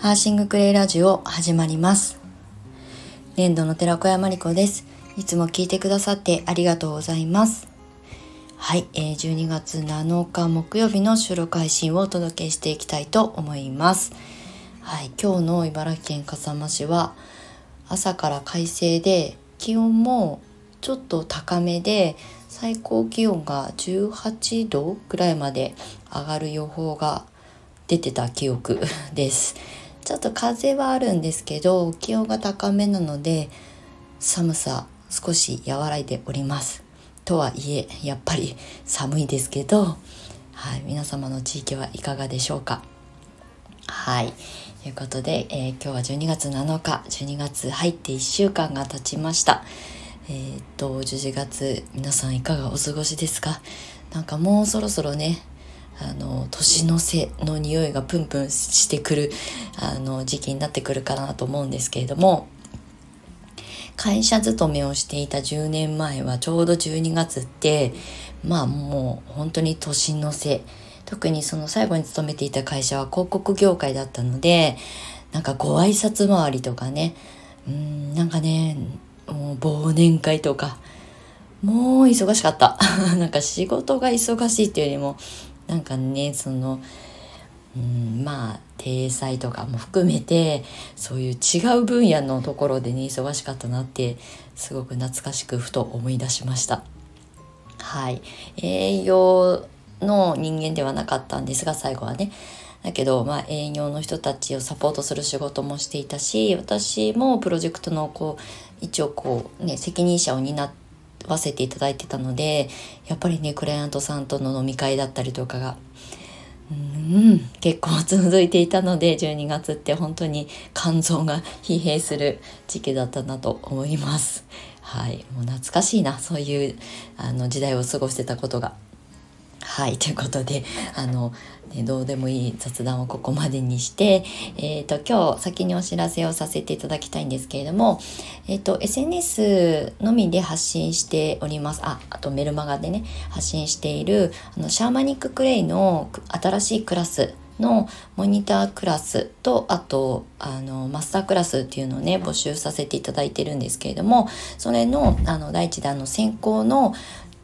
ハーシングクレイラジオ始まります。年度の寺子屋まりこです。いつも聞いてくださってありがとうございます。はい、えー、12月7日木曜日の収録配信をお届けしていきたいと思います。はい、今日の茨城県笠間市は朝から快晴で気温もちょっと高めで最高気温が18度ぐらいまで上がる予報が出てた記憶です。ちょっと風はあるんですけど気温が高めなので寒さ少し和らいでおります。とはいえやっぱり寒いですけど、はい、皆様の地域はいかがでしょうか？はいということで、えー、今日は12月7日12月入って1週間が経ちました。えー、っと11月皆さんいかがお過ごしですか？なんかもうそろそろねあの年の瀬の匂いがプンプンしてくるあの時期になってくるかなと思うんですけれども会社勤めをしていた10年前はちょうど12月ってまあもう本当に年の瀬。特にその最後に勤めていた会社は広告業界だったのでなんかご挨拶回りとかねうんなんかねもう忘年会とかもう忙しかった。なんか仕事が忙しいっていうよりもなんかねそのうんまあ体裁とかも含めてそういう違う分野のところでね忙しかったなってすごく懐かしくふと思い出しました。はい。営業の人間ではなかったんですが最後はね。だけど、まあ、営業の人たちをサポートする仕事もしていたし私もプロジェクトのこう一応こうね責任者を担ってわせていただいてたのでやっぱりねクライアントさんとの飲み会だったりとかがうん結構続いていたので12月って本当に肝臓が疲弊する時期だったなと思います。はい、もう懐かしいなそういうあの時代を過ごしてたことが。はいということであの、ね、どうでもいい雑談をここまでにして、えーと、今日先にお知らせをさせていただきたいんですけれども、えーと、SNS のみで発信しております。ああとメルマガでね発信しているあのシャーマニッククレイの新しいクラスのモニタークラスとあとあのマスタークラスっていうのをね募集させていただいてるんですけれどもそれのあの第一弾の先行の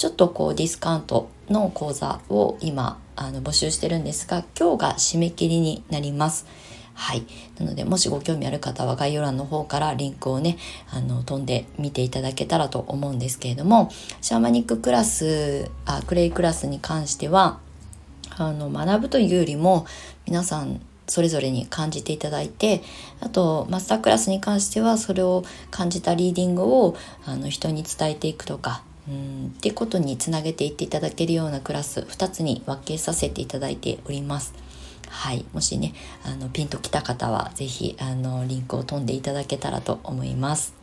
ちょっとこうディスカウントの講座を今あの募集してるんですが今日が締め切りになります。はい。なので、もしご興味ある方は概要欄の方からリンクをね、あの、飛んで見ていただけたらと思うんですけれども、シャーマニッククラス、あクレイクラスに関しては、あの、学ぶというよりも、皆さんそれぞれに感じていただいてあとマスタークラスに関してはそれを感じたリーディングをあの人に伝えていくとかうんっていうことにつなげていっていただけるようなクラス2つに分けさせていただいております。はい、もしねあのピンときた方は是非あのリンクを飛んでいただけたらと思います。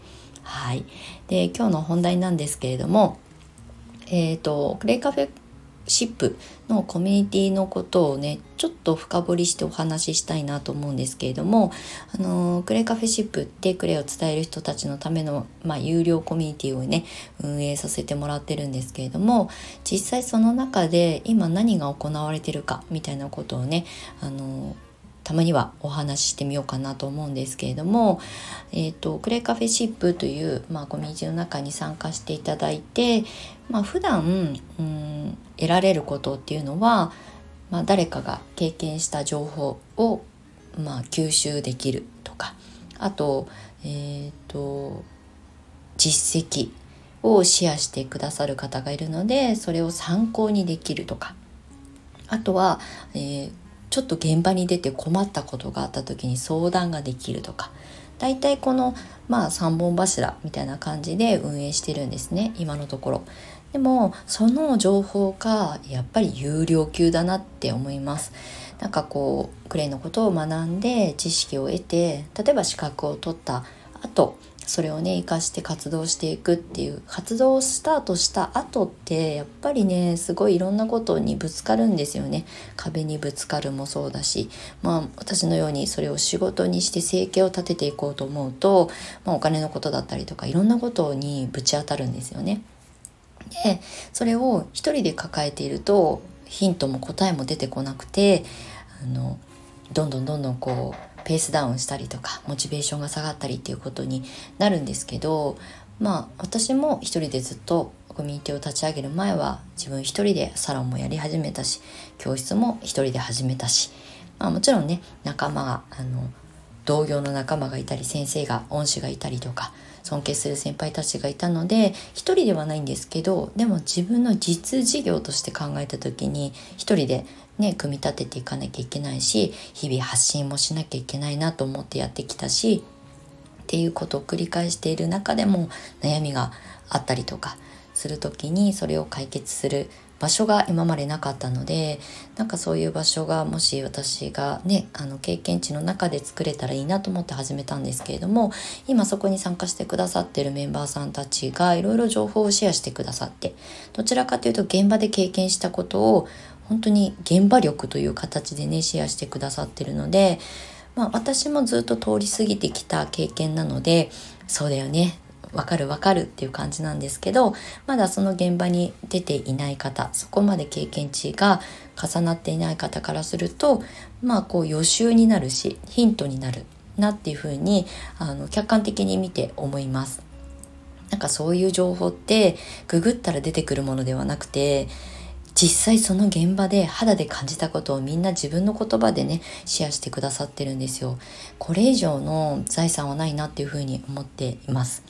はい、で今日の本題なんですけれどもえっ、ー、とクレイカフェシップのコミュニティのことをねちょっと深掘りしてお話ししたいなと思うんですけれどもあのクレカフェシップってクレイを伝える人たちのための、まあ、有料コミュニティをね運営させてもらってるんですけれども実際その中で今何が行われてるかみたいなことをねあのたまにはお話ししてみようかなと思うんですけれども、えーと、クレイカフェシップという、まあ、コミュニティの中に参加していただいて、まあ、普段うん得られることっていうのは、まあ、誰かが経験した情報を、まあ、吸収できるとかあと,、えーと実績をシェアしてくださる方がいるのでそれを参考にできるとかあとは、えー、ちょっと現場に出て困ったことがあった時に相談ができるとか大体この、まあ、3本柱みたいな感じで運営してるんですね今のところ。でもその情報がやっぱり有料級だなって思います。なんかこうクレイのことを学んで知識を得て例えば資格を取った後それをね生かして活動していくっていう活動をスタートした後ってやっぱりねすごいいろんなことにぶつかるんですよね壁にぶつかるもそうだしまあ私のようにそれを仕事にして生計を立てていこうと思うと、まあ、お金のことだったりとかいろんなことにぶち当たるんですよね。でそれを一人で抱えているとヒントも答えも出てこなくてあのどんどんどんどんこうペースダウンしたりとかモチベーションが下がったりっていうことになるんですけどまあ私も一人でずっとコミュニティを立ち上げる前は自分一人でサロンもやり始めたし教室も一人で始めたし、まあ、もちろんね仲間があの同業の仲間がいたり先生が恩師がいたりとか尊敬する先輩たちがいたので一人ではないんですけどでも自分の実事業として考えた時に一人でね組み立てていかなきゃいけないし日々発信もしなきゃいけないなと思ってやってきたしっていうことを繰り返している中でも悩みがあったりとかする時にそれを解決する場所が今までなかったのでなんかそういう場所がもし私がねあの経験値の中で作れたらいいなと思って始めたんですけれども今そこに参加してくださってるメンバーさんたちがいろいろ情報をシェアしてくださってどちらかというと現場で経験したことを本当に現場力という形でねシェアしてくださってるので、まあ、私もずっと通り過ぎてきた経験なのでそうだよねわかるわかるっていう感じなんですけどまだその現場に出ていない方そこまで経験値が重なっていない方からするとまあこう予習になるしヒントになるなっていうふうにあの客観的に見て思います。なんかそういう情報ってググったら出てくるものではなくて実際その現場で肌で感じたことをみんな自分の言葉でねシェアしてくださってるんですよこれ以上の財産はないなっていうふうに思っています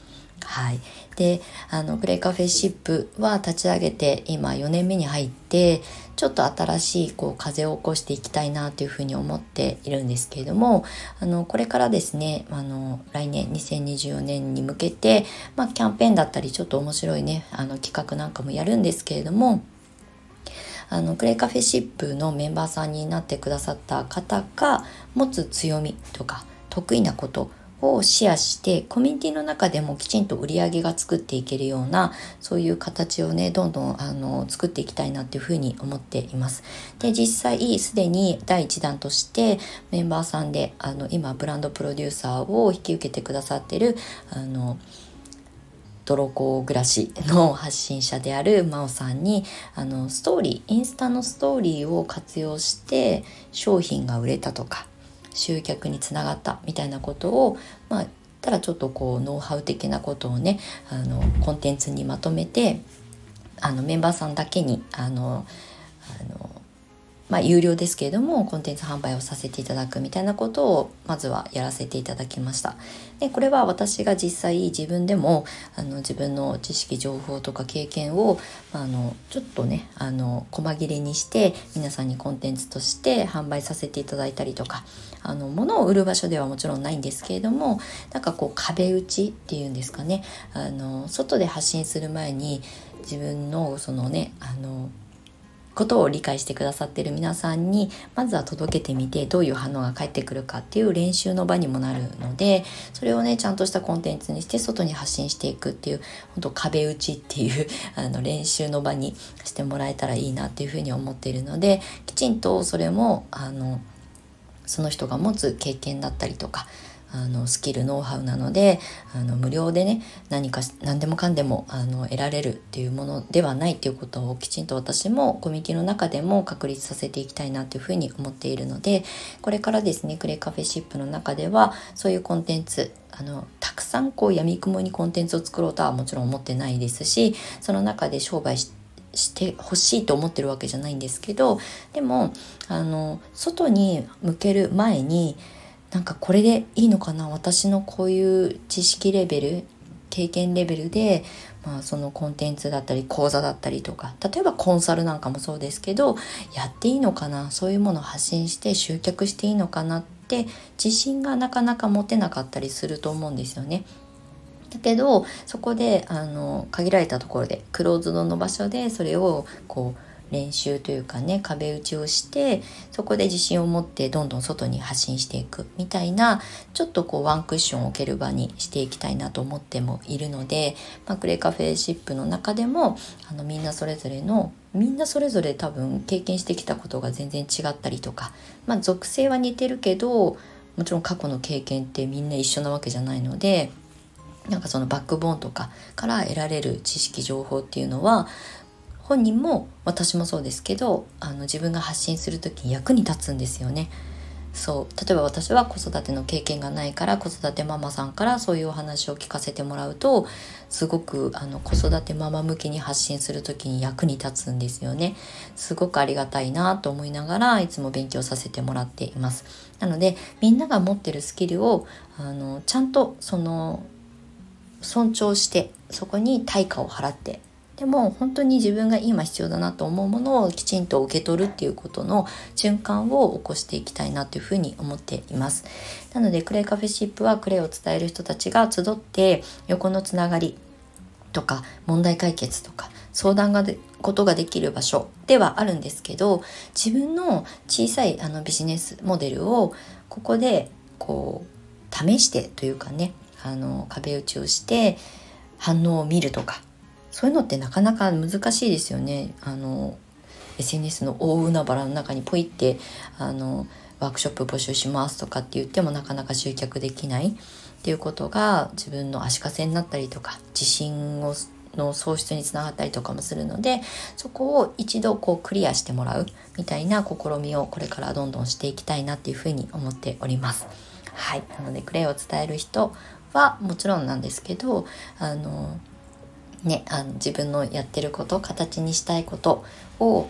はい、であのプレイカフェシップは立ち上げて今4年目に入ってちょっと新しいこう風を起こしていきたいなというふうに思っているんですけれどもあのこれからですねあの来年2024年に向けて、まあ、キャンペーンだったりちょっと面白いねあの企画なんかもやるんですけれどもあのクレイカフェシップのメンバーさんになってくださった方が持つ強みとか得意なことをシェアしてコミュニティの中でもきちんと売り上げが作っていけるようなそういう形をねどんどんあの作っていきたいなっていうふうに思っています。で実際すでに第1弾としてメンバーさんであの今ブランドプロデューサーを引き受けてくださってるあの泥子暮らしの発信者である真央さんにあのストーリーインスタのストーリーを活用して商品が売れたとか集客につながったみたいなことをまあただちょっとこうノウハウ的なことをねあのコンテンツにまとめてあのメンバーさんだけにあのあのまあ、有料ですけれどもコンテンツ販売をさせていただくみたいなことをまずはやらせていただきました。でこれは私が実際自分でもあの自分の知識情報とか経験をあのちょっとねあの細切れにして皆さんにコンテンツとして販売させていただいたりとかあの物を売る場所ではもちろんないんですけれどもなんかこう壁打ちっていうんですかね。あの外で発信する前に自分のそのねあのことを理解してくださってる皆さんにまずは届けてみてどういう反応が返ってくるかっていう練習の場にもなるのでそれをねちゃんとしたコンテンツにして外に発信していくっていう本当壁打ちっていう あの練習の場にしてもらえたらいいなっていうふうに思っているのできちんとそれもあのその人が持つ経験だったりとかあのスキルノウハウなのであの無料でね何か何でもかんでもあの得られるっていうものではないっていうことをきちんと私もコミュニティの中でも確立させていきたいなというふうに思っているのでこれからですねクレイカフェシップの中ではそういうコンテンツあのたくさんこう闇雲にコンテンツを作ろうとはもちろん思ってないですしその中で商売してしてほしいと思ってるわけじゃないんですけどでもあの外に向ける前になんかこれでいいのかな？私のこういう知識レベル経験レベルで、まあ、そのコンテンツだったり講座だったりとか例えばコンサルなんかもそうですけどやっていいのかな？そういうものを発信して集客していいのかなって自信がなかなか持てなかったりすると思うんですよね。だけどそこであの限られたところでクローズドの場所でそれをこう練習というかね壁打ちをしてそこで自信を持ってどんどん外に発信していくみたいなちょっとこうワンクッションを置ける場にしていきたいなと思ってもいるので、まあ、クレイカフェシップの中でもあのみんなそれぞれのみんなそれぞれ多分経験してきたことが全然違ったりとか、まあ、属性は似てるけどもちろん過去の経験ってみんな一緒なわけじゃないのでなんかそのバックボーンとかから得られる知識情報っていうのは本人も私もそうですけどあの自分が発信する時に役に立つんですよね。そう。例えば私は子育ての経験がないから子育てママさんからそういうお話を聞かせてもらうとすごくあの子育てママ向けに発信する時に役に立つんですよね。すごくありがたいなと思いながらいつも勉強させてもらっています。なのでみんなが持ってるスキルをあのちゃんとその尊重してそこに対価を払ってでも本当に自分が今必要だなと思うものをきちんと受け取るっていうことの循環を起こしていきたいなというふうに思っています。なのでクレイカフェシップはクレイを伝える人たちが集って横のつながりとか問題解決とか相談がでことができる場所ではあるんですけど自分の小さいあのビジネスモデルをここでこう試してというかねあの壁打ちをして反応を見るとかそういうのってなかなか難しいですよね。あの SNS の大海原の中にポイってあのワークショップ募集しますとかって言ってもなかなか集客できないっていうことが自分の足かせになったりとか自信をの喪失につながったりとかもするのでそこを一度こうクリアしてもらうみたいな試みをこれからどんどんしていきたいなっていうふうに思っております。はい、なのでクレイを伝える人はもちろんなんですけどあのね、あの自分のやってること形にしたいことを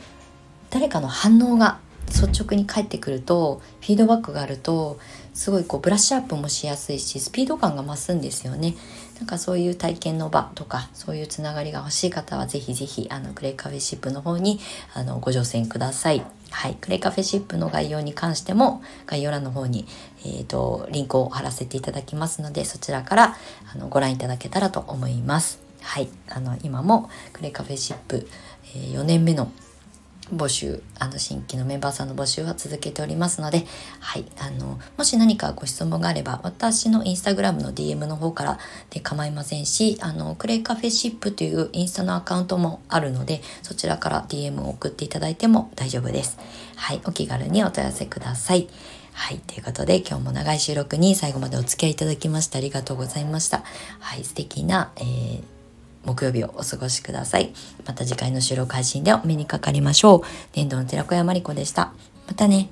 誰かの反応が率直に返ってくるとフィードバックがあるとすごいこうブラッシュアップもしやすいしスピード感が増すんですよね。なんかそういう体験の場とかそういうつながりが欲しい方はぜひぜひあのクレイカフェシップの方にあのご乗船ください。はい、クレイカフェシップの概要に関しても概要欄の方に、えーと、リンクを貼らせていただきますのでそちらからあのご覧いただけたらと思います。はい、あの今もクレカフェシップ、え、4年目の募集あの新規のメンバーさんの募集は続けておりますので、はい、あのもし何かご質問があれば私のインスタグラムの DM の方からで構いませんしあのクレカフェシップというインスタのアカウントもあるのでそちらから DM を送っていただいても大丈夫です。はい、お気軽にお問い合わせください。はい。ということで、今日も長い収録に最後までお付き合いいただきましてありがとうございました。はい。素敵な、えー木曜日をお過ごしください。また次回の収録配信でお目にかかりましょう。年度の寺子屋まりこでした。またね。